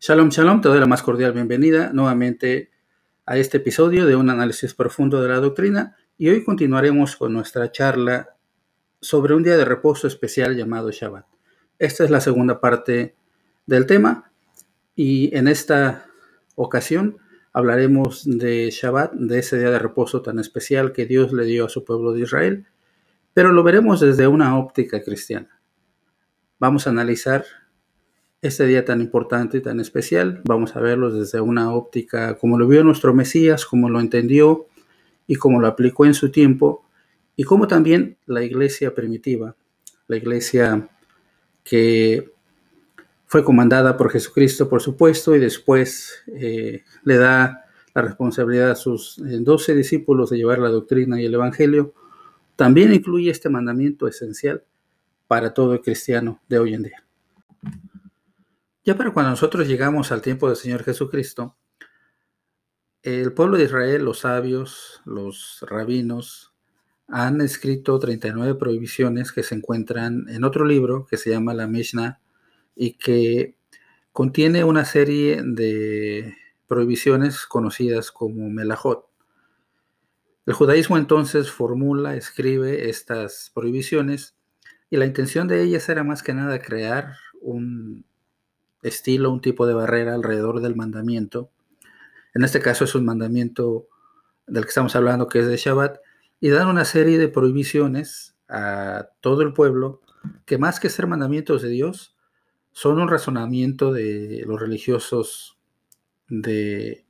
Shalom, shalom, te doy la más cordial bienvenida nuevamente a este episodio de un análisis profundo de la doctrina y hoy continuaremos con nuestra charla sobre un día de reposo especial llamado Shabbat. Esta es la segunda parte del tema y en esta ocasión hablaremos de Shabbat, de ese día de reposo tan especial que Dios le dio a su pueblo de Israel, pero lo veremos desde una óptica cristiana. Vamos a analizar este día tan importante y tan especial. Vamos a verlo desde una óptica como lo vio nuestro Mesías, como lo entendió y como lo aplicó en su tiempo, y como también la iglesia primitiva, la iglesia que fue comandada por Jesucristo, por supuesto, y después eh, le da la responsabilidad a sus eh, doce discípulos de llevar la doctrina y el Evangelio, también incluye este mandamiento esencial para todo el cristiano de hoy en día. Ya para cuando nosotros llegamos al tiempo del Señor Jesucristo, el pueblo de Israel, los sabios, los rabinos, han escrito 39 prohibiciones que se encuentran en otro libro que se llama la Mishnah y que contiene una serie de prohibiciones conocidas como Melahot. El judaísmo entonces formula, escribe estas prohibiciones y la intención de ellas era más que nada crear un estilo, un tipo de barrera alrededor del mandamiento. En este caso es un mandamiento del que estamos hablando, que es de Shabbat, y dan una serie de prohibiciones a todo el pueblo, que más que ser mandamientos de Dios, son un razonamiento de los religiosos de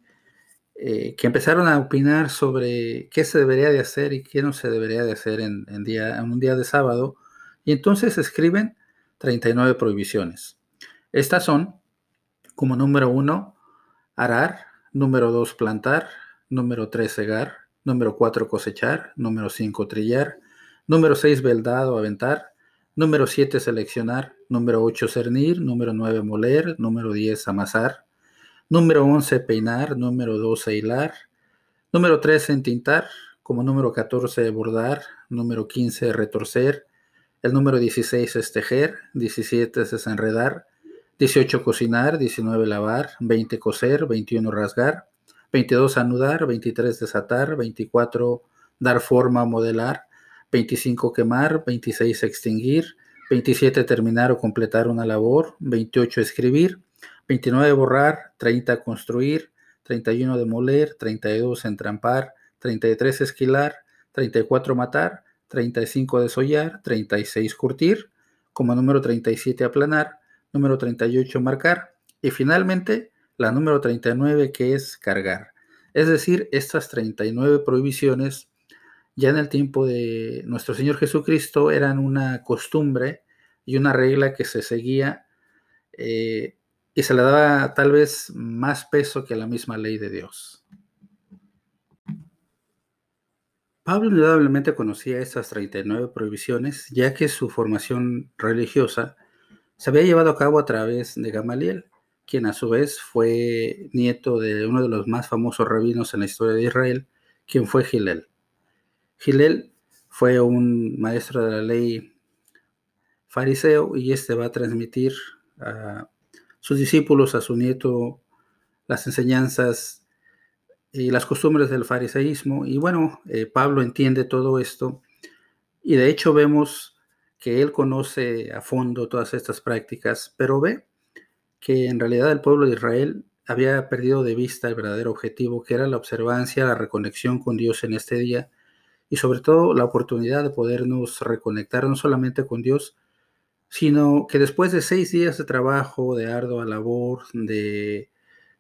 eh, que empezaron a opinar sobre qué se debería de hacer y qué no se debería de hacer en, un día de sábado, y entonces escriben 39 prohibiciones. Estas son, como número uno, arar, número dos, plantar, número tres, cegar, número cuatro, cosechar, número cinco, trillar, número seis, veldado, aventar, número siete, seleccionar, número ocho, cernir, número nueve, moler, número diez, amasar, número once, peinar, número doce, hilar, número trece, entintar, como número catorce, bordar, número quince, retorcer, el número 16 es tejer, 17 es enredar, 18 cocinar, 19 lavar, 20 coser, 21 rasgar, 22 anudar, 23 desatar, 24 dar forma, modelar, 25 quemar, 26 extinguir, 27 terminar o completar una labor, 28 escribir, 29 borrar, 30 construir, 31 demoler, 32 entrampar, 33 esquilar, 34 matar, 35 desollar, 36 curtir, como número 37 aplanar, número 38 marcar y finalmente la número 39 que es cargar. Es decir, estas 39 prohibiciones ya en el tiempo de nuestro Señor Jesucristo eran una costumbre y una regla que se seguía eh, y se le daba tal vez más peso que la misma ley de Dios. Pablo indudablemente conocía estas 39 prohibiciones, ya que su formación religiosa se había llevado a cabo a través de Gamaliel, quien a su vez fue nieto de uno de los más famosos rabinos en la historia de Israel, quien fue Gilel. Gilel fue un maestro de la ley fariseo y este va a transmitir a sus discípulos, a su nieto, las enseñanzas y las costumbres del fariseísmo. Y bueno, eh, Pablo entiende todo esto y de hecho vemos que él conoce a fondo todas estas prácticas, pero ve que en realidad el pueblo de Israel había perdido de vista el verdadero objetivo, que era la observancia, la reconexión con Dios en este día y sobre todo la oportunidad de podernos reconectar no solamente con Dios, sino que después de seis días de trabajo, de ardua labor, de,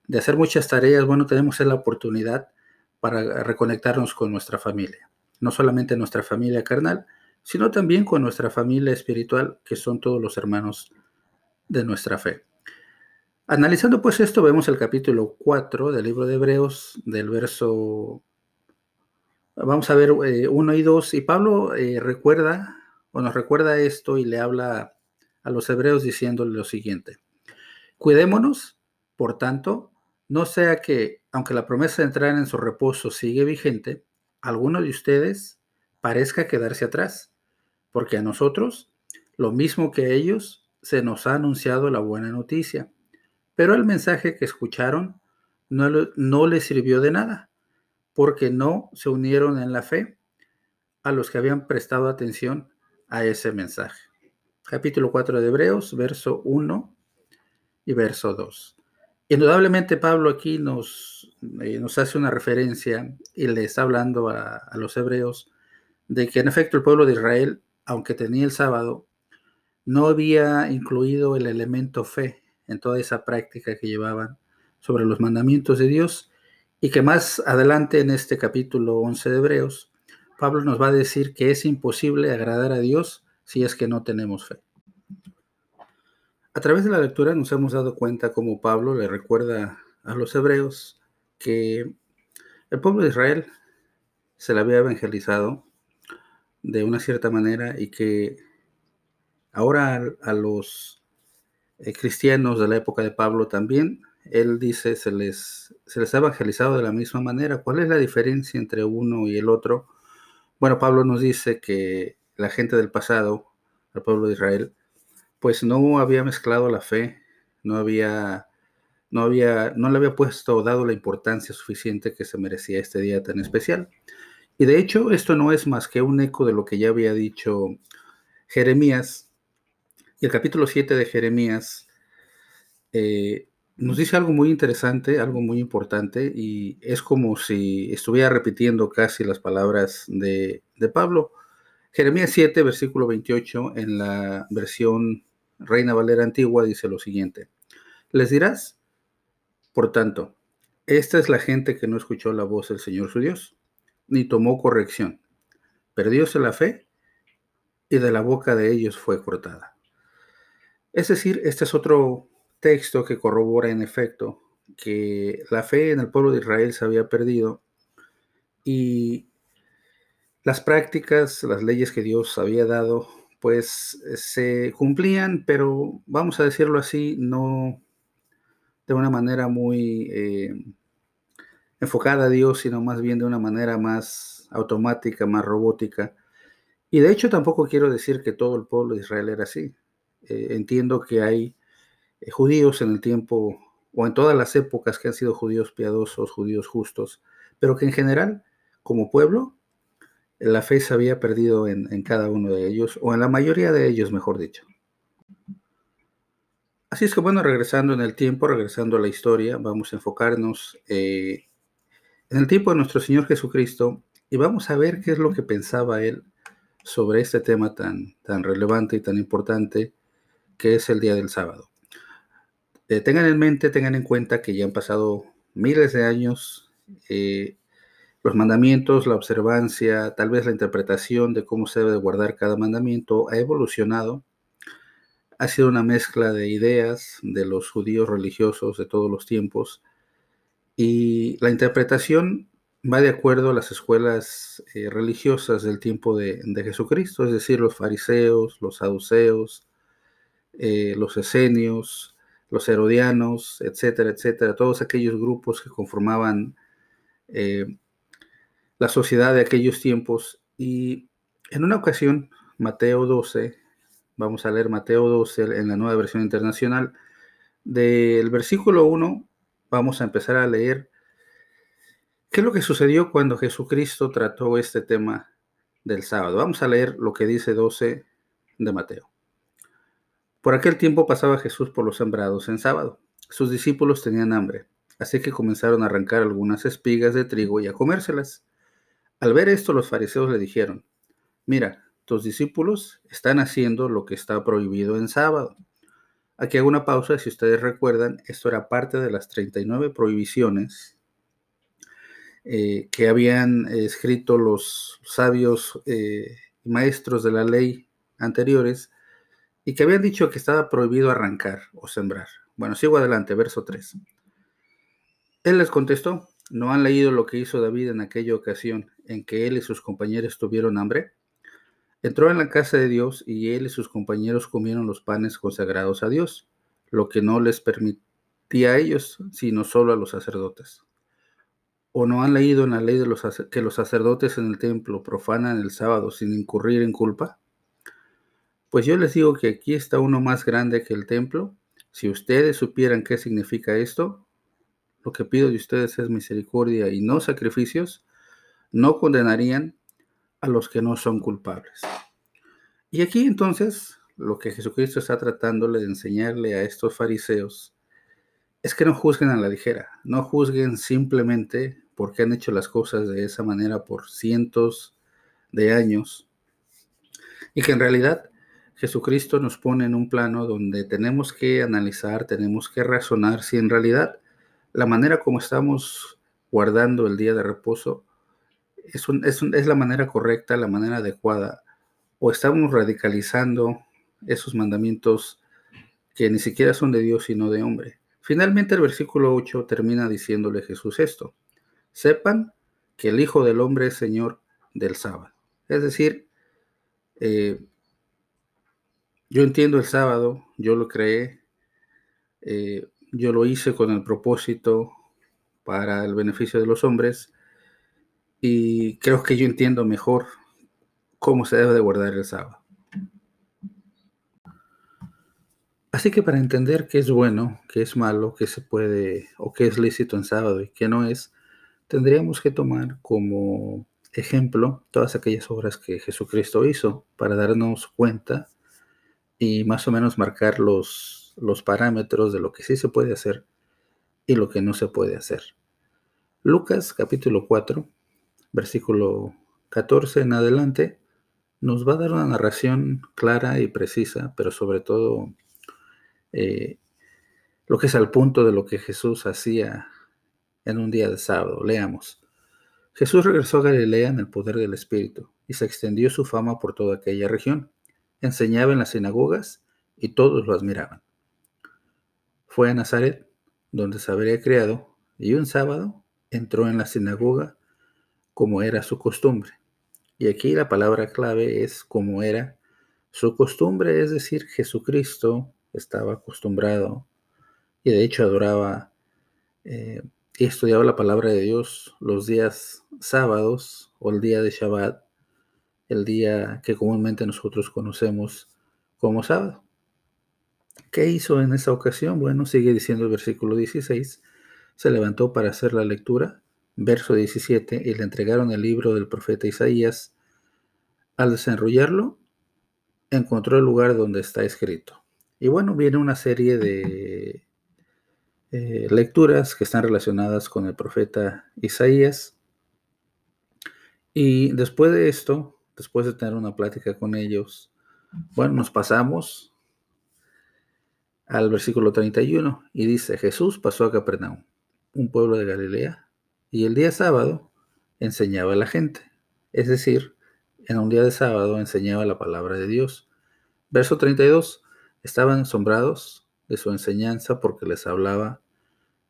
de hacer muchas tareas, bueno, tenemos la oportunidad para reconectarnos con nuestra familia, no solamente nuestra familia carnal, sino también con nuestra familia espiritual, que son todos los hermanos de nuestra fe. Analizando pues esto, vemos el capítulo 4 del libro de Hebreos, del verso, vamos a ver 1 eh, y 2, y Pablo eh, recuerda, o nos recuerda esto y le habla a los hebreos diciéndole lo siguiente, cuidémonos, por tanto, no sea que, aunque la promesa de entrar en su reposo sigue vigente, alguno de ustedes parezca quedarse atrás porque a nosotros, lo mismo que a ellos, se nos ha anunciado la buena noticia. Pero el mensaje que escucharon no, no les sirvió de nada, porque no se unieron en la fe a los que habían prestado atención a ese mensaje. Capítulo 4 de Hebreos, verso 1 y verso 2. Indudablemente Pablo aquí nos, eh, nos hace una referencia y le está hablando a, a los hebreos de que en efecto el pueblo de Israel, aunque tenía el sábado, no había incluido el elemento fe en toda esa práctica que llevaban sobre los mandamientos de Dios y que más adelante en este capítulo 11 de Hebreos, Pablo nos va a decir que es imposible agradar a Dios si es que no tenemos fe. A través de la lectura nos hemos dado cuenta cómo Pablo le recuerda a los hebreos que el pueblo de Israel se le había evangelizado de una cierta manera y que ahora a, los eh, cristianos de la época de Pablo también, él dice, se les, se les ha evangelizado de la misma manera. ¿Cuál es la diferencia entre uno y el otro? Bueno, Pablo nos dice que la gente del pasado, el pueblo de Israel, pues no había mezclado la fe, no había, no había, no le había puesto o dado la importancia suficiente que se merecía este día tan especial. Y de hecho, esto no es más que un eco de lo que ya había dicho Jeremías. Y el capítulo 7 de Jeremías eh, nos dice algo muy interesante, algo muy importante, y es como si estuviera repitiendo casi las palabras de, de Pablo. Jeremías 7, versículo 28, en la versión Reina Valera Antigua, dice lo siguiente. Les dirás, por tanto, esta es la gente que no escuchó la voz del Señor su Dios, ni tomó corrección. Perdióse la fe y de la boca de ellos fue cortada. Es decir, este es otro texto que corrobora en efecto que la fe en el pueblo de Israel se había perdido y las prácticas, las leyes que Dios había dado, pues se cumplían, pero vamos a decirlo así, no de una manera muy eh, enfocada a Dios, sino más bien de una manera más automática, más robótica. Y de hecho tampoco quiero decir que todo el pueblo de Israel era así. Eh, entiendo que hay eh, judíos en el tiempo o en todas las épocas que han sido judíos piadosos, judíos justos, pero que en general, como pueblo, la fe se había perdido en, cada uno de ellos, o en la mayoría de ellos, mejor dicho. Así es que bueno, regresando en el tiempo, regresando a la historia, vamos a enfocarnos eh, en el tiempo de nuestro Señor Jesucristo y vamos a ver qué es lo que pensaba Él sobre este tema tan, tan relevante y tan importante que es el día del sábado. Eh, tengan en mente, tengan en cuenta que ya han pasado miles de años eh, los mandamientos, la observancia, tal vez la interpretación de cómo se debe guardar cada mandamiento ha evolucionado. Ha sido una mezcla de ideas de los judíos religiosos de todos los tiempos y la interpretación va de acuerdo a las escuelas eh, religiosas del tiempo de, Jesucristo, es decir, los fariseos, los saduceos, eh, los esenios, los herodianos, etcétera, etcétera, todos aquellos grupos que conformaban eh, la sociedad de aquellos tiempos. Y en una ocasión, Mateo 12, vamos a leer Mateo 12 en la nueva versión internacional, del versículo 1 vamos a empezar a leer qué es lo que sucedió cuando Jesucristo trató este tema del sábado. Vamos a leer lo que dice 12 de Mateo. Por aquel tiempo pasaba Jesús por los sembrados en sábado. Sus discípulos tenían hambre, así que comenzaron a arrancar algunas espigas de trigo y a comérselas. Al ver esto, los fariseos le dijeron, mira, tus discípulos están haciendo lo que está prohibido en sábado. Aquí hago una pausa, si ustedes recuerdan, esto era parte de las 39 prohibiciones eh, que habían escrito los sabios eh, maestros de la ley anteriores y que habían dicho que estaba prohibido arrancar o sembrar. Bueno, sigo adelante, verso 3. Él les contestó, ¿no han leído lo que hizo David en aquella ocasión en que él y sus compañeros tuvieron hambre? Entró en la casa de Dios y él y sus compañeros comieron los panes consagrados a Dios, lo que no les permitía a ellos, sino solo a los sacerdotes. ¿O no han leído en la ley de los, que los sacerdotes en el templo profanan el sábado sin incurrir en culpa? Pues yo les digo que aquí está uno más grande que el templo. Si ustedes supieran qué significa esto, lo que pido de ustedes es misericordia y no sacrificios, no condenarían a los que no son culpables. Y aquí entonces lo que Jesucristo está tratándole de enseñarle a estos fariseos es que no juzguen a la ligera, no juzguen simplemente porque han hecho las cosas de esa manera por cientos de años y que en realidad Jesucristo nos pone en un plano donde tenemos que analizar, tenemos que razonar si en realidad la manera como estamos guardando el día de reposo es, la manera correcta, la manera adecuada, o estamos radicalizando esos mandamientos que ni siquiera son de Dios sino de hombre. Finalmente el versículo 8 termina diciéndole Jesús esto, sepan que el Hijo del Hombre es Señor del sábado. Es decir, eh, yo entiendo el sábado, yo lo creé, eh, yo lo hice con el propósito para el beneficio de los hombres y creo que yo entiendo mejor cómo se debe de guardar el sábado. Así que para entender qué es bueno, qué es malo, qué se puede o qué es lícito en sábado y qué no es, tendríamos que tomar como ejemplo todas aquellas obras que Jesucristo hizo para darnos cuenta y más o menos marcar los los parámetros de lo que sí se puede hacer y lo que no se puede hacer. Lucas capítulo 4, versículo 14 en adelante, nos va a dar una narración clara y precisa, pero sobre todo eh, lo que es al punto de lo que Jesús hacía en un día de sábado. Leamos. Jesús regresó a Galilea en el poder del Espíritu y se extendió su fama por toda aquella región. Enseñaba en las sinagogas y todos lo admiraban. Fue a Nazaret, donde se habría criado, y un sábado entró en la sinagoga como era su costumbre. Y aquí la palabra clave es como era su costumbre, es decir, Jesucristo estaba acostumbrado y de hecho adoraba eh, y estudiaba la palabra de Dios los días sábados o el día de Shabbat, el día que comúnmente nosotros conocemos como sábado. ¿Qué hizo en esa ocasión? Bueno, sigue diciendo el versículo 16. Se levantó para hacer la lectura, verso 17, y le entregaron el libro del profeta Isaías. Al desenrollarlo, encontró el lugar donde está escrito. Y bueno, viene una serie de eh, lecturas que están relacionadas con el profeta Isaías. Y después de esto, después de tener una plática con ellos, bueno, nos pasamos al versículo 31 y dice, Jesús pasó a Capernaum, un pueblo de Galilea, y el día sábado enseñaba a la gente. Es decir, en un día de sábado enseñaba la palabra de Dios. Verso 32, estaban asombrados de su enseñanza porque les hablaba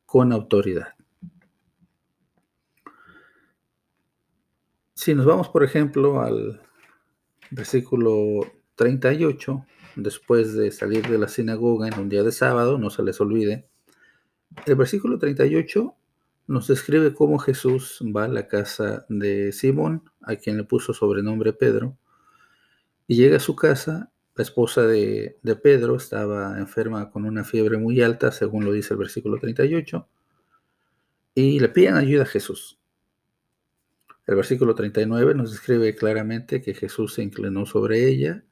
con autoridad. Si nos vamos, por ejemplo, al versículo 38, después de salir de la sinagoga en un día de sábado, no se les olvide. El versículo 38 nos describe cómo Jesús va a la casa de Simón, a quien le puso sobrenombre Pedro, y llega a su casa. La esposa de, Pedro estaba enferma con una fiebre muy alta, según lo dice el versículo 38, y le piden ayuda a Jesús. El versículo 39 nos describe claramente que Jesús se inclinó sobre ella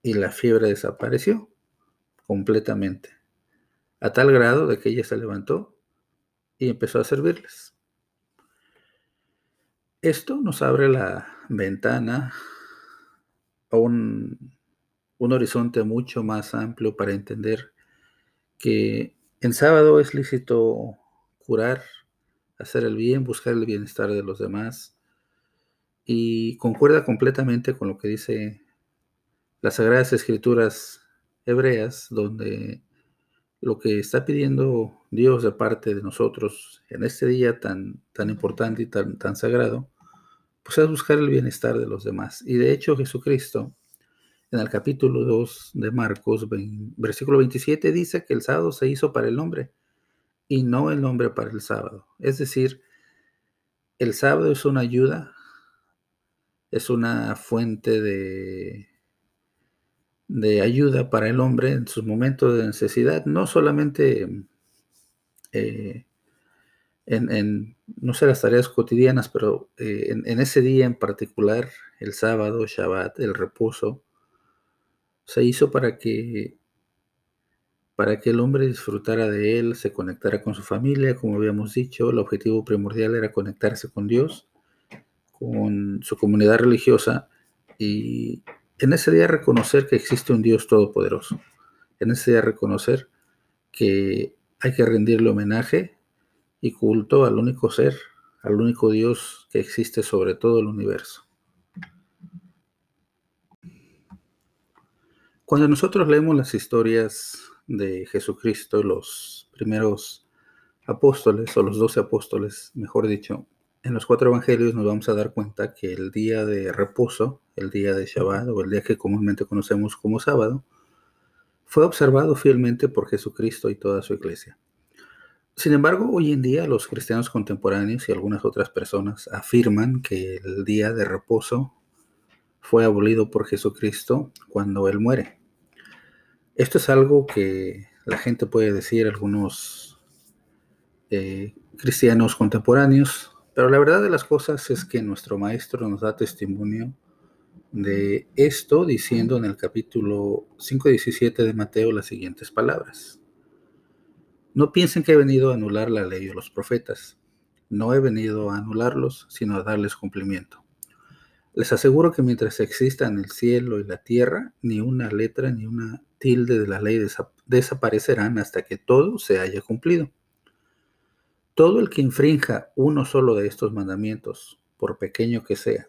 y la fiebre desapareció completamente, a tal grado de que ella se levantó y empezó a servirles. Esto nos abre la ventana a un, un horizonte mucho más amplio para entender que en sábado es lícito curar, hacer el bien, buscar el bienestar de los demás y concuerda completamente con lo que dice las Sagradas Escrituras hebreas, donde lo que está pidiendo Dios de parte de nosotros en este día tan, tan importante y tan, tan sagrado, pues es buscar el bienestar de los demás. Y de hecho Jesucristo, en el capítulo 2 de Marcos, versículo 27, dice que el sábado se hizo para el hombre y no el hombre para el sábado. Es decir, el sábado es una ayuda, es una fuente de de ayuda para el hombre en sus momentos de necesidad, no solamente eh, en, no sé, las tareas cotidianas, pero eh, en, ese día en particular, el sábado, Shabbat, el reposo, se hizo para que, para que el hombre disfrutara de él, se conectara con su familia, como habíamos dicho, el objetivo primordial era conectarse con Dios, con su comunidad religiosa y en ese día reconocer que existe un Dios todopoderoso, en ese día reconocer que hay que rendirle homenaje y culto al único ser, al único Dios que existe sobre todo el universo. Cuando nosotros leemos las historias de Jesucristo, los primeros apóstoles, o los doce apóstoles, mejor dicho, en los cuatro evangelios nos vamos a dar cuenta que el día de reposo, el día de Shabbat, o el día que comúnmente conocemos como sábado, fue observado fielmente por Jesucristo y toda su iglesia. Sin embargo, hoy en día los cristianos contemporáneos y algunas otras personas afirman que el día de reposo fue abolido por Jesucristo cuando Él muere. Esto es algo que la gente puede decir, algunos eh, cristianos contemporáneos, pero la verdad de las cosas es que nuestro Maestro nos da testimonio de esto diciendo en el capítulo 5.17 de Mateo las siguientes palabras. No piensen que he venido a anular la ley o los profetas. No he venido a anularlos, sino a darles cumplimiento. Les aseguro que mientras existan el cielo y la tierra, ni una letra ni una tilde de la ley desaparecerán hasta que todo se haya cumplido. Todo el que infrinja uno solo de estos mandamientos, por pequeño que sea,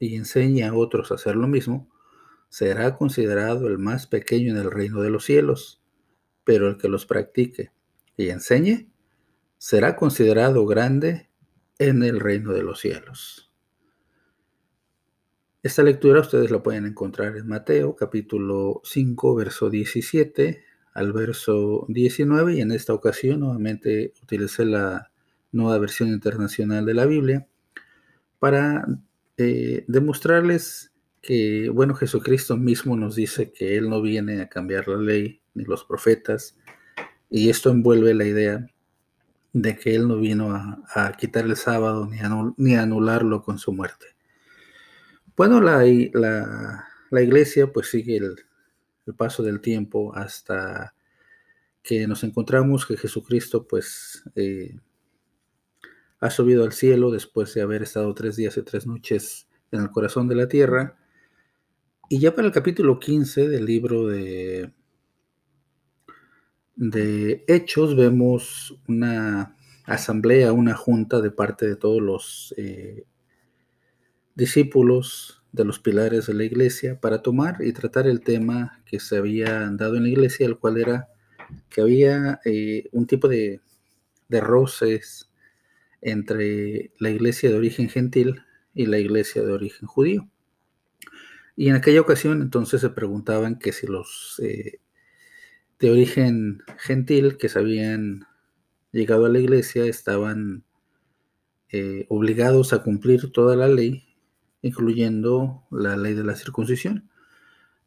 y enseñe a otros a hacer lo mismo, será considerado el más pequeño en el reino de los cielos, pero el que los practique y enseñe, será considerado grande en el reino de los cielos. Esta lectura ustedes la pueden encontrar en Mateo capítulo 5, verso 17 al verso 19 y en esta ocasión nuevamente utilicé la nueva versión internacional de la Biblia para eh, demostrarles que, bueno, Jesucristo mismo nos dice que Él no viene a cambiar la ley ni los profetas, y esto envuelve la idea de que Él no vino a, quitar el sábado ni a, anularlo con su muerte. Bueno, la, la, iglesia pues sigue el, paso del tiempo hasta que nos encontramos que Jesucristo pues eh, ha subido al cielo después de haber estado tres días y tres noches en el corazón de la tierra. Y ya para el capítulo 15 del libro de de Hechos vemos una asamblea, una junta de parte de todos los eh, discípulos de los pilares de la iglesia para tomar y tratar el tema que se había dado en la iglesia, el cual era que había eh, un tipo de, de roces entre la iglesia de origen gentil y la iglesia de origen judío. Y en aquella ocasión entonces se preguntaban que si los eh, de origen gentil que se habían llegado a la iglesia estaban eh, obligados a cumplir toda la ley, incluyendo la ley de la circuncisión.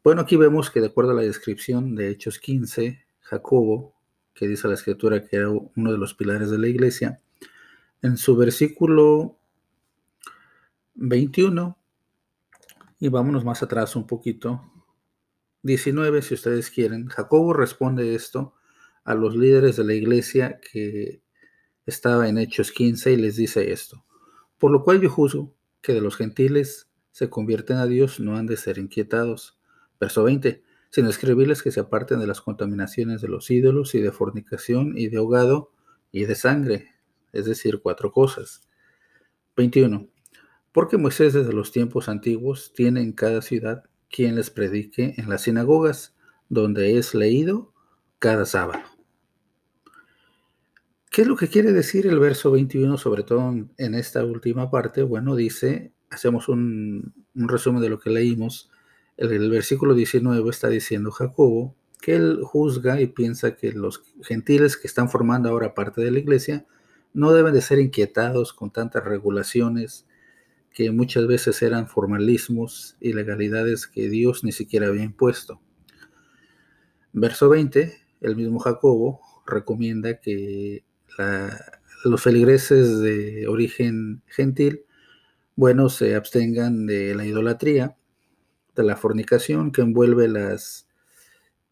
Bueno, aquí vemos que de acuerdo a la descripción de Hechos 15, Jacobo, que dice la escritura que era uno de los pilares de la iglesia, en su versículo 21, y vámonos más atrás un poquito, 19, si ustedes quieren, Jacobo responde esto a los líderes de la iglesia que estaba en Hechos 15 y les dice esto. Por lo cual yo juzgo que de los gentiles se convierten a Dios no han de ser inquietados. Verso 20, sino escribirles que se aparten de las contaminaciones de los ídolos y de fornicación y de ahogado y de sangre, es decir, cuatro cosas. 21. Porque Moisés desde los tiempos antiguos tiene en cada ciudad quien les predique en las sinagogas, donde es leído cada sábado. ¿Qué es lo que quiere decir el verso 21, sobre todo en esta última parte? Bueno, dice, hacemos un, resumen de lo que leímos. El, el, versículo 19 está diciendo Jacobo que él juzga y piensa que los gentiles que están formando ahora parte de la iglesia no deben de ser inquietados con tantas regulaciones, que muchas veces eran formalismos y legalidades que Dios ni siquiera había impuesto. Verso 20, el mismo Jacobo recomienda que los feligreses de origen gentil, bueno, se abstengan de la idolatría, de la fornicación que envuelve las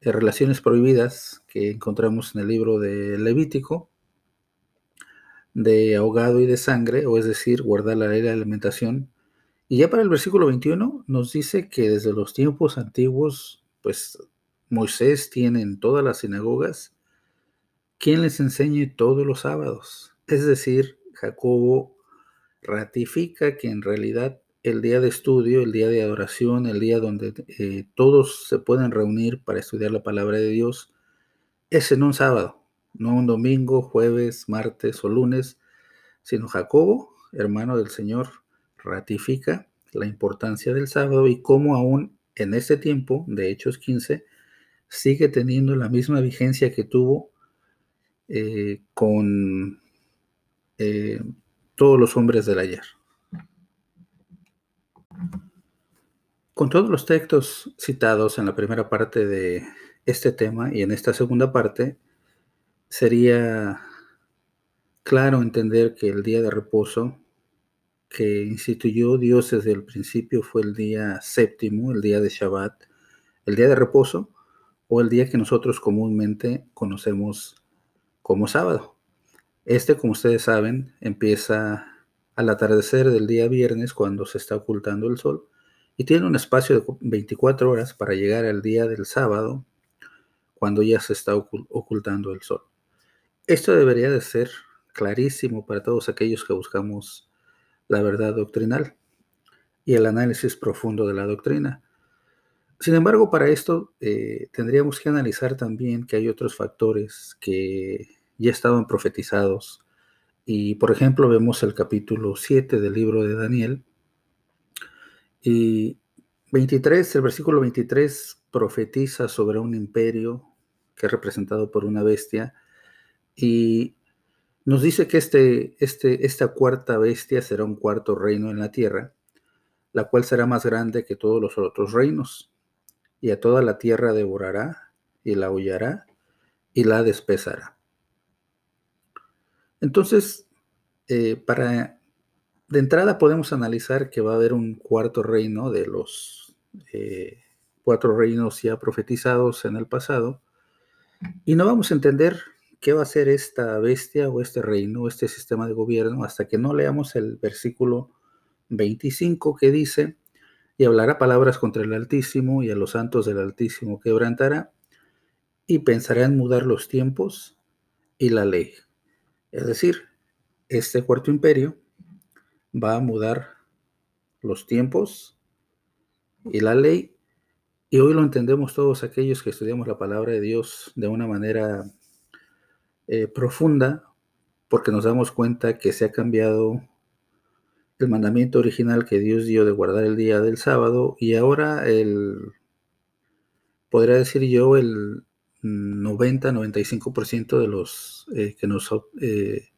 eh, relaciones prohibidas que encontramos en el libro de Levítico, de ahogado y de sangre, o es decir, guardar la ley de alimentación. Y ya para el versículo 21 nos dice que desde los tiempos antiguos, pues Moisés tiene en todas las sinagogas quien les enseñe todos los sábados. Es decir, Jacobo ratifica que en realidad el día de estudio, el día de adoración, el día donde eh, todos se pueden reunir para estudiar la palabra de Dios, es en un sábado, no un domingo, jueves, martes o lunes, sino Jacobo, hermano del Señor, ratifica la importancia del sábado y cómo aún en ese tiempo, de Hechos 15, sigue teniendo la misma vigencia que tuvo eh, con eh, todos los hombres del ayer. Con todos los textos citados en la primera parte de este tema y en esta segunda parte, sería claro entender que el día de reposo que instituyó Dios desde el principio fue el día séptimo, el día de Shabbat, el día de reposo o el día que nosotros comúnmente conocemos como sábado. Este, como ustedes saben, empieza al atardecer del día viernes cuando se está ocultando el sol y tiene un espacio de 24 horas para llegar al día del sábado cuando ya se está ocultando el sol. Esto debería de ser clarísimo para todos aquellos que buscamos la verdad doctrinal y el análisis profundo de la doctrina. Sin embargo, para esto eh, tendríamos que analizar también que hay otros factores que ya estaban profetizados. Y, por ejemplo, vemos el capítulo 7 del libro de Daniel. Y 23, el versículo 23 profetiza sobre un imperio que es representado por una bestia. Y nos dice que este, este, esta cuarta bestia será un cuarto reino en la tierra, la cual será más grande que todos los otros reinos y a toda la tierra devorará y la hollará y la despezará. Entonces, eh, para de entrada podemos analizar que va a haber un cuarto reino de los eh, cuatro reinos ya profetizados en el pasado, y no vamos a entender qué va a ser esta bestia o este reino, este sistema de gobierno, hasta que no leamos el versículo 25 que dice, y hablará palabras contra el Altísimo y a los santos del Altísimo quebrantará y pensará en mudar los tiempos y la ley. Es decir, este cuarto imperio va a mudar los tiempos y la ley y hoy lo entendemos todos aquellos que estudiamos la palabra de Dios de una manera eh, profunda porque nos damos cuenta que se ha cambiado el mandamiento original que Dios dio de guardar el día del sábado y ahora el, podría decir yo, el 90-95% de los eh, que nos eh,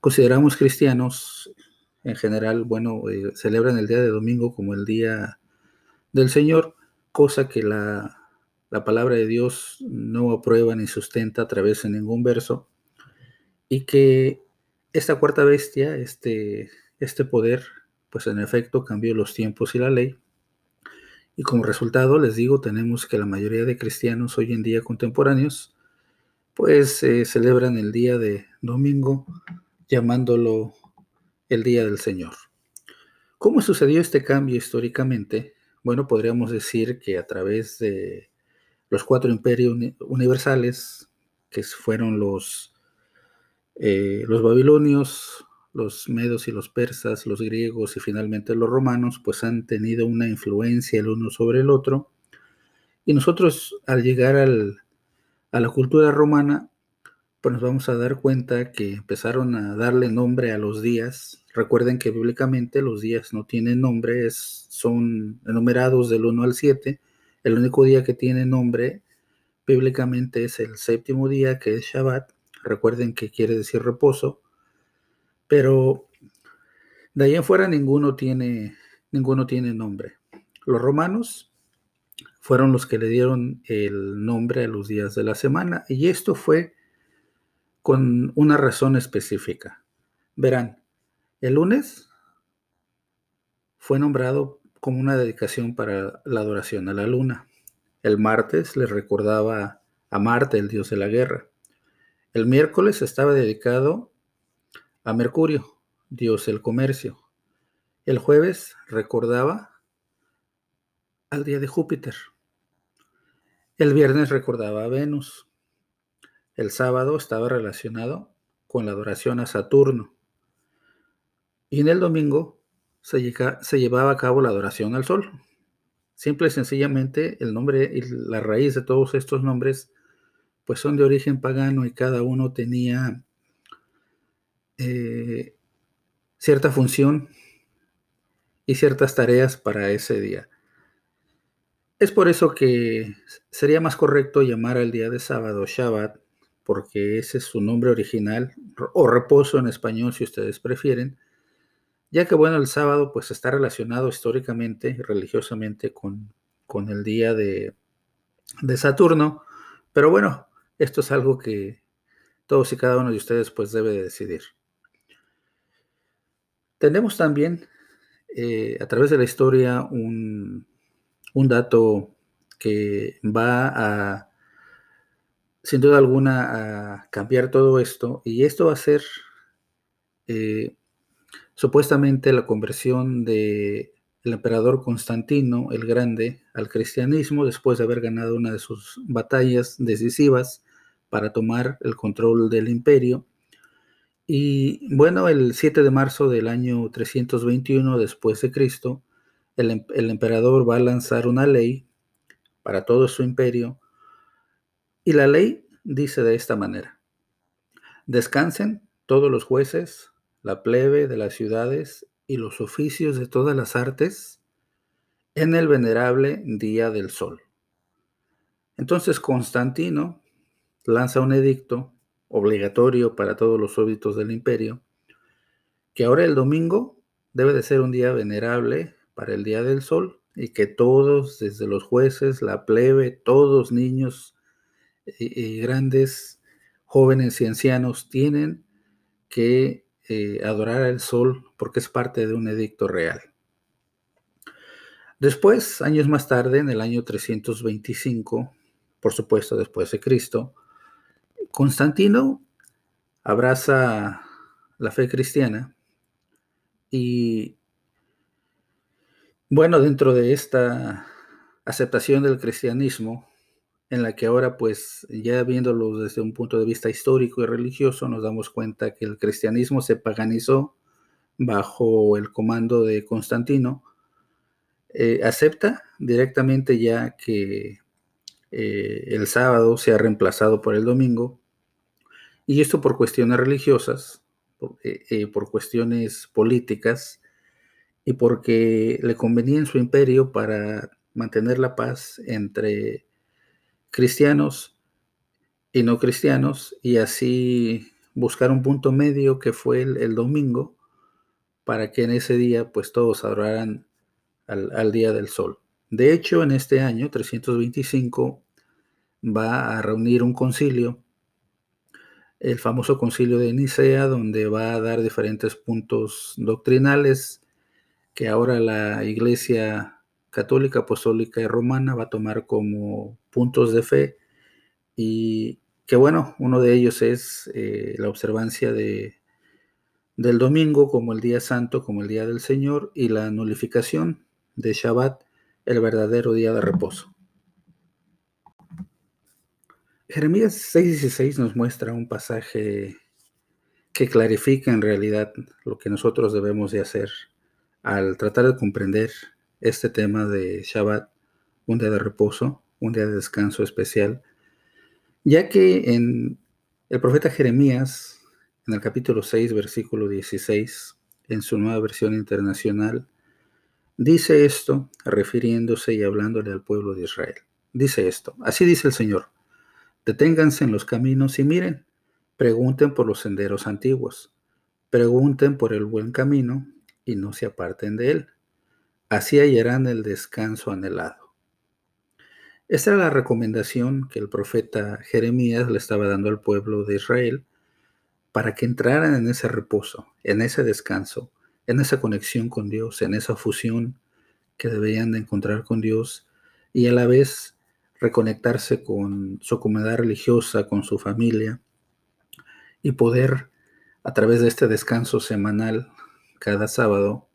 consideramos cristianos en general, bueno, eh, celebran el día de domingo como el día del Señor, cosa que la, la palabra de Dios no aprueba ni sustenta a través de ningún verso, y que esta cuarta bestia, este este poder, pues en efecto, cambió los tiempos y la ley. Y como resultado, les digo, tenemos que la mayoría de cristianos hoy en día contemporáneos, pues celebran el día de domingo llamándolo el día del Señor. ¿Cómo sucedió este cambio históricamente? Bueno, podríamos decir que a través de los cuatro imperios universales, que fueron los, eh, los babilonios, los medos y los persas, los griegos y finalmente los romanos, pues han tenido una influencia el uno sobre el otro. Y nosotros al llegar a la cultura romana, pues nos vamos a dar cuenta que empezaron a darle nombre a los días. Recuerden que bíblicamente los días no tienen nombre, son enumerados del 1 al 7. El único día que tiene nombre bíblicamente es el séptimo día, que es Shabbat. Recuerden que quiere decir reposo. Pero de ahí en fuera ninguno tiene, ninguno tiene nombre. Los romanos fueron los que le dieron el nombre a los días de la semana. Y esto fue con una razón específica. Verán, el lunes fue nombrado como una dedicación para la adoración a la luna. El martes le recordaba a Marte, el dios de la guerra. El miércoles estaba dedicado a Mercurio, dios del comercio. El jueves recordaba al día de Júpiter. El viernes recordaba a Venus. El sábado estaba relacionado con la adoración a Saturno. Y en el domingo se, llevaba a cabo la adoración al sol. Simple y sencillamente el nombre y la raíz de todos estos nombres pues son de origen pagano y cada uno tenía eh, cierta función y ciertas tareas para ese día. Es por eso que sería más correcto llamar al día de sábado Shabbat, porque ese es su nombre original, o reposo en español si ustedes prefieren, ya que bueno, el sábado pues está relacionado históricamente y religiosamente con, con el día de, Saturno, pero bueno, esto es algo que todos y cada uno de ustedes pues debe de decidir. Tenemos también eh, a través de la historia un, dato que va a, sin duda alguna, a cambiar todo esto. Y esto va a ser eh, supuestamente la conversión del emperador Constantino el Grande al cristianismo después de haber ganado una de sus batallas decisivas para tomar el control del imperio y bueno, el 7 de marzo del año 321 después de Cristo, em, el, emperador va a lanzar una ley para todo su imperio y la ley dice de esta manera, descansen todos los jueces, la plebe de las ciudades y los oficios de todas las artes en el venerable día del sol. Entonces Constantino lanza un edicto obligatorio para todos los súbditos del imperio, que ahora el domingo debe de ser un día venerable para el Día del Sol y que todos, desde los jueces, la plebe, todos niños y, grandes, jóvenes y ancianos, tienen que eh, adorar al sol porque es parte de un edicto real. Después, años más tarde, en el año 325, por supuesto después de Cristo, Constantino abraza la fe cristiana y bueno, dentro de esta aceptación del cristianismo, en la que ahora pues ya viéndolo desde un punto de vista histórico y religioso, nos damos cuenta que el cristianismo se paganizó bajo el comando de Constantino, eh, acepta directamente ya que eh, el sábado se ha reemplazado por el domingo y esto por cuestiones religiosas, eh, eh, por, cuestiones políticas y porque le convenía en su imperio para mantener la paz entre cristianos y no cristianos y así buscar un punto medio que fue el, domingo para que en ese día pues todos adoraran al, día del sol. De hecho, en este año 325 va a reunir un concilio el famoso concilio de Nicea, donde va a dar diferentes puntos doctrinales que ahora la Iglesia Católica, Apostólica y Romana va a tomar como puntos de fe y que bueno, uno de ellos es eh, la observancia de, del domingo como el día santo, como el día del Señor y la nulificación de Shabbat, el verdadero día de reposo. Jeremías 6:16 nos muestra un pasaje que clarifica en realidad lo que nosotros debemos de hacer al tratar de comprender este tema de Shabbat, un día de reposo, un día de descanso especial, ya que en el profeta Jeremías, en el capítulo 6, versículo 16, en su nueva versión internacional, dice esto refiriéndose y hablándole al pueblo de Israel. Dice esto, así dice el Señor. Deténganse en los caminos y miren, pregunten por los senderos antiguos, pregunten por el buen camino y no se aparten de él. Así hallarán el descanso anhelado. Esta era la recomendación que el profeta Jeremías le estaba dando al pueblo de Israel para que entraran en ese reposo, en ese descanso, en esa conexión con Dios, en esa fusión que debían de encontrar con Dios y a la vez reconectarse con su comunidad religiosa, con su familia y poder a través de este descanso semanal cada sábado,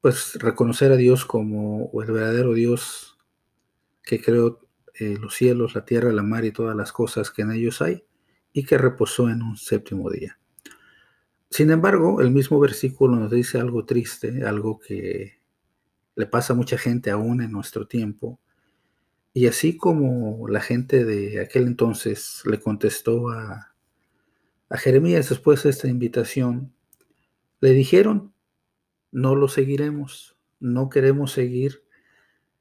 pues reconocer a Dios como el verdadero Dios que creó eh, los cielos, la tierra, la mar y todas las cosas que en ellos hay y que reposó en un séptimo día. Sin embargo, el mismo versículo nos dice algo triste, algo que le pasa a mucha gente aún en nuestro tiempo. Y así como la gente de aquel entonces le contestó a, a Jeremías después de esta invitación, le dijeron, no lo seguiremos, no queremos seguir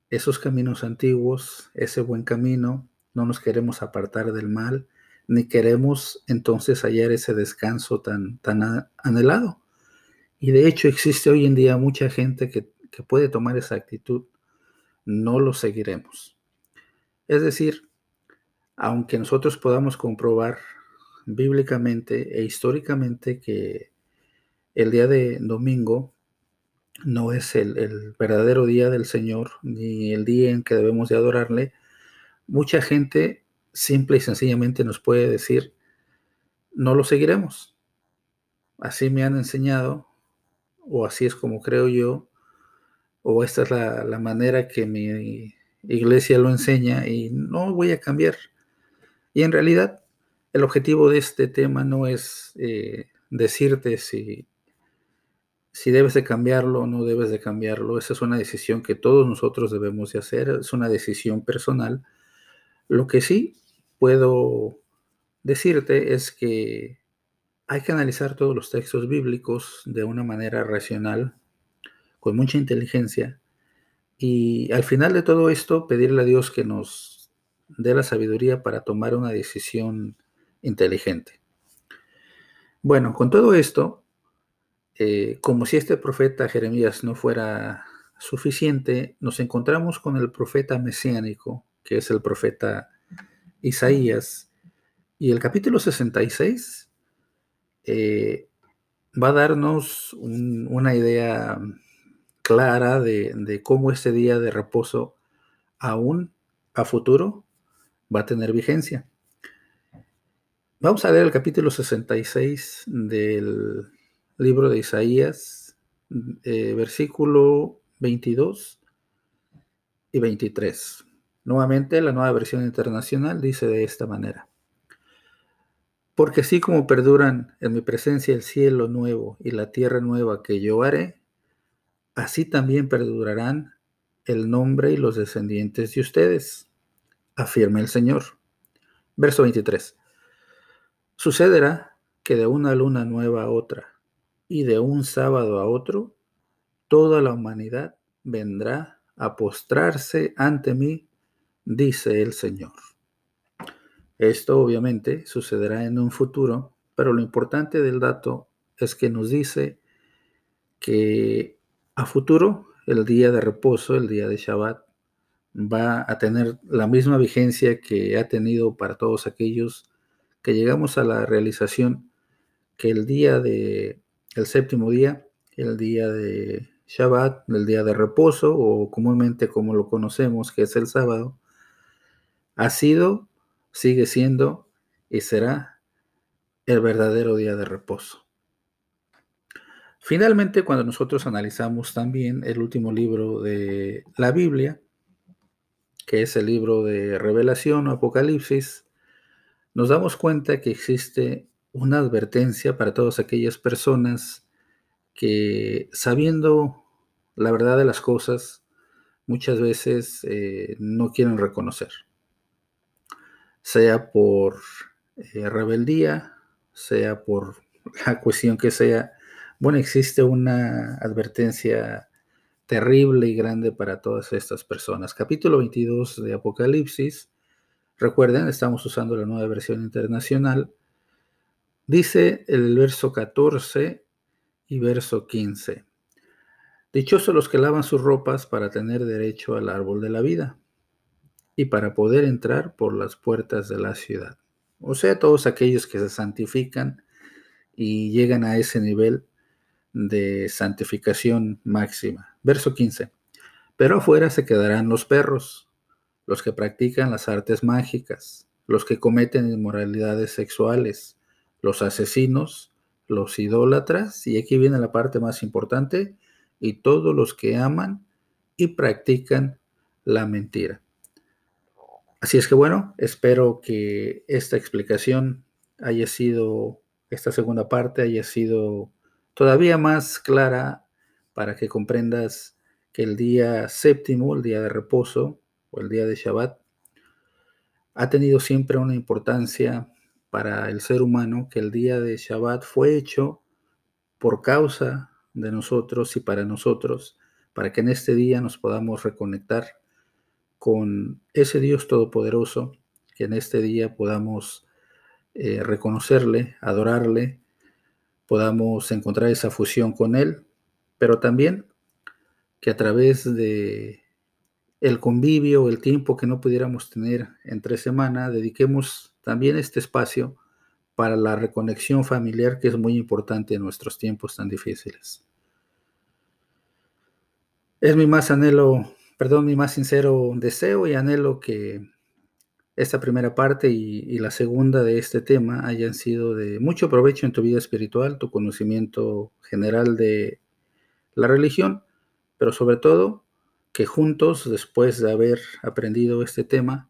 esos caminos antiguos, ese buen camino, no nos queremos apartar del mal, ni queremos entonces hallar ese descanso tan, tan anhelado. Y de hecho existe hoy en día mucha gente que, que puede tomar esa actitud, no lo seguiremos. Es decir, aunque nosotros podamos comprobar bíblicamente e históricamente que el día de domingo no es el, verdadero día del Señor, ni el día en que debemos de adorarle, mucha gente simple y sencillamente nos puede decir, no lo seguiremos. Así me han enseñado, o así es como creo yo, o esta es la, manera que mi iglesia lo enseña y no voy a cambiar. Y en realidad el objetivo de este tema no es eh, decirte si, si debes de cambiarlo o no debes de cambiarlo. Esa es una decisión que todos nosotros debemos de hacer, es una decisión personal. Lo que sí puedo decirte es que hay que analizar todos los textos bíblicos de una manera racional, con mucha inteligencia, y al final de todo esto pedirle a Dios que nos dé la sabiduría para tomar una decisión inteligente. Bueno, con todo esto, eh, como si este profeta Jeremías no fuera suficiente, nos encontramos con el profeta mesiánico, que es el profeta Isaías. Y el capítulo 66 eh, va a darnos una idea clara de, cómo este día de reposo aún a futuro va a tener vigencia. Vamos a leer el capítulo 66 del libro de Isaías, eh, versículo 22 y 23. Nuevamente, la nueva versión internacional dice de esta manera. Porque así como perduran en mi presencia el cielo nuevo y la tierra nueva que yo haré, así también perdurarán el nombre y los descendientes de ustedes, afirma el Señor. Verso 23. Sucederá que de una luna nueva a otra y de un sábado a otro, toda la humanidad vendrá a postrarse ante mí dice el Señor. Esto obviamente sucederá en un futuro, pero lo importante del dato es que nos dice que a futuro el día de reposo, el día de Shabbat, va a tener la misma vigencia que ha tenido para todos aquellos que llegamos a la realización que el día de el séptimo día, el día de Shabbat, el día de reposo o comúnmente como lo conocemos, que es el sábado, ha sido, sigue siendo y será el verdadero día de reposo. Finalmente, cuando nosotros analizamos también el último libro de la Biblia, que es el libro de Revelación o Apocalipsis, nos damos cuenta que existe una advertencia para todas aquellas personas que sabiendo la verdad de las cosas, muchas veces eh, no quieren reconocer sea por eh, rebeldía, sea por la cuestión que sea. Bueno, existe una advertencia terrible y grande para todas estas personas. Capítulo 22 de Apocalipsis, recuerden, estamos usando la nueva versión internacional, dice el verso 14 y verso 15. Dichosos los que lavan sus ropas para tener derecho al árbol de la vida y para poder entrar por las puertas de la ciudad. O sea, todos aquellos que se santifican y llegan a ese nivel de santificación máxima. Verso 15. Pero afuera se quedarán los perros, los que practican las artes mágicas, los que cometen inmoralidades sexuales, los asesinos, los idólatras, y aquí viene la parte más importante, y todos los que aman y practican la mentira. Así es que bueno, espero que esta explicación haya sido, esta segunda parte haya sido todavía más clara para que comprendas que el día séptimo, el día de reposo o el día de Shabbat, ha tenido siempre una importancia para el ser humano, que el día de Shabbat fue hecho por causa de nosotros y para nosotros, para que en este día nos podamos reconectar con ese Dios todopoderoso, que en este día podamos eh, reconocerle, adorarle, podamos encontrar esa fusión con Él, pero también que a través de el convivio, el tiempo que no pudiéramos tener entre semana, dediquemos también este espacio para la reconexión familiar que es muy importante en nuestros tiempos tan difíciles. Es mi más anhelo perdón, mi más sincero deseo y anhelo que esta primera parte y, la segunda de este tema hayan sido de mucho provecho en tu vida espiritual, tu conocimiento general de la religión, pero sobre todo que juntos, después de haber aprendido este tema,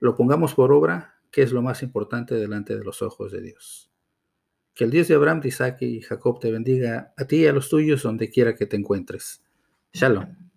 lo pongamos por obra, que es lo más importante delante de los ojos de Dios. Que el Dios de Abraham, de Isaac y Jacob te bendiga a ti y a los tuyos donde quiera que te encuentres. Shalom.